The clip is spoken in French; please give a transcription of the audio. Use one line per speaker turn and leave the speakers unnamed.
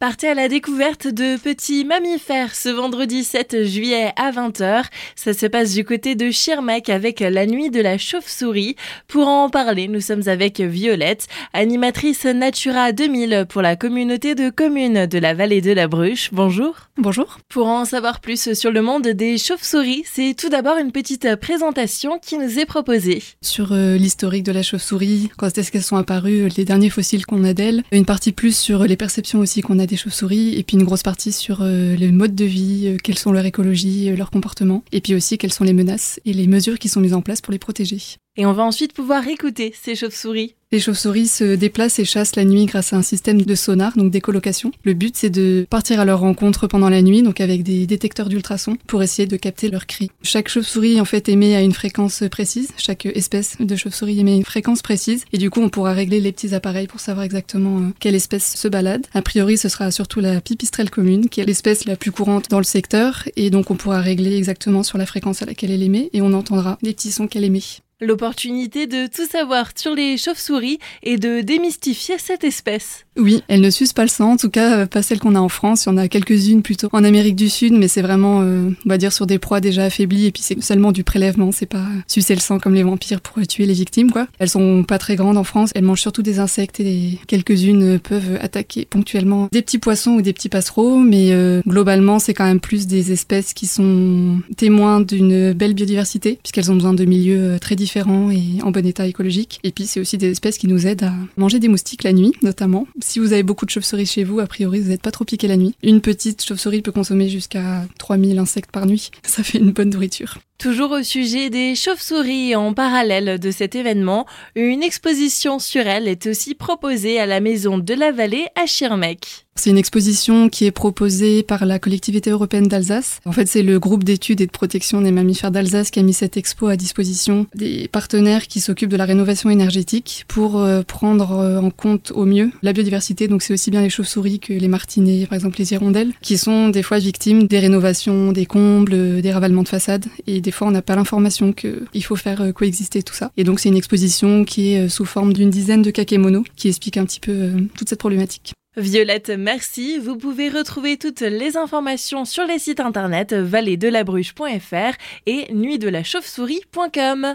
Partez à la découverte de petits mammifères ce vendredi 7 juillet à 20h. Ça se passe du côté de Schirmeck avec la nuit de la chauve-souris. Pour en parler, nous sommes avec Violette, animatrice Natura 2000 pour la communauté de communes de la vallée de la Bruche. Bonjour.
Bonjour.
Pour en savoir plus sur le monde des chauves-souris, c'est tout d'abord une petite présentation qui nous est proposée.
Sur euh, l'historique de la chauve-souris, quand est-ce qu'elles sont apparues, les derniers fossiles qu'on a d'elles, une partie plus sur les perceptions aussi qu'on a des chauves-souris, et puis une grosse partie sur euh, le mode de vie, euh, quelles sont leur écologie, euh, leur comportement, et puis aussi quelles sont les menaces et les mesures qui sont mises en place pour les protéger.
Et on va ensuite pouvoir écouter ces chauves-souris.
Les chauves-souris se déplacent et chassent la nuit grâce à un système de sonar, donc d'écolocation. Le but, c'est de partir à leur rencontre pendant la nuit, donc avec des détecteurs d'ultrasons, pour essayer de capter leurs cris. Chaque chauve-souris, en fait, émet à une fréquence précise. Chaque espèce de chauve-souris émet une fréquence précise. Et du coup, on pourra régler les petits appareils pour savoir exactement euh, quelle espèce se balade. A priori, ce sera surtout la pipistrelle commune, qui est l'espèce la plus courante dans le secteur. Et donc, on pourra régler exactement sur la fréquence à laquelle elle émet, et on entendra les petits sons qu'elle émet.
L'opportunité de tout savoir sur les chauves-souris et de démystifier cette espèce.
Oui, elles ne sucent pas le sang, en tout cas euh, pas celles qu'on a en France. Il y en a quelques-unes plutôt en Amérique du Sud, mais c'est vraiment, euh, on va dire, sur des proies déjà affaiblies. Et puis c'est seulement du prélèvement, c'est pas sucer le sang comme les vampires pour tuer les victimes, quoi. Elles sont pas très grandes en France. Elles mangent surtout des insectes et quelques-unes peuvent attaquer ponctuellement des petits poissons ou des petits passereaux, mais euh, globalement c'est quand même plus des espèces qui sont témoins d'une belle biodiversité, puisqu'elles ont besoin de milieux euh, très différents et en bon état écologique. Et puis c'est aussi des espèces qui nous aident à manger des moustiques la nuit, notamment. Si vous avez beaucoup de chauves-souris chez vous, a priori vous n'êtes pas trop piqué la nuit. Une petite chauve-souris peut consommer jusqu'à 3000 insectes par nuit. Ça fait une bonne nourriture.
Toujours au sujet des chauves-souris en parallèle de cet événement, une exposition sur elles est aussi proposée à la Maison de la Vallée à Schirmeck.
C'est une exposition qui est proposée par la collectivité européenne d'Alsace. En fait, c'est le groupe d'études et de protection des mammifères d'Alsace qui a mis cette expo à disposition des partenaires qui s'occupent de la rénovation énergétique pour euh, prendre euh, en compte au mieux la biodiversité. Donc, c'est aussi bien les chauves-souris que les martinets, par exemple les hirondelles, qui sont des fois victimes des rénovations, des combles, des ravalements de façades. Et des fois, on n'a pas l'information qu'il faut faire euh, coexister tout ça. Et donc, c'est une exposition qui est sous forme d'une dizaine de kakémonos qui explique un petit peu toute cette problématique.
Violette, merci. Vous pouvez retrouver toutes les informations sur les sites internet valleedelabruche.fr et nuitdelachauve-souris.com.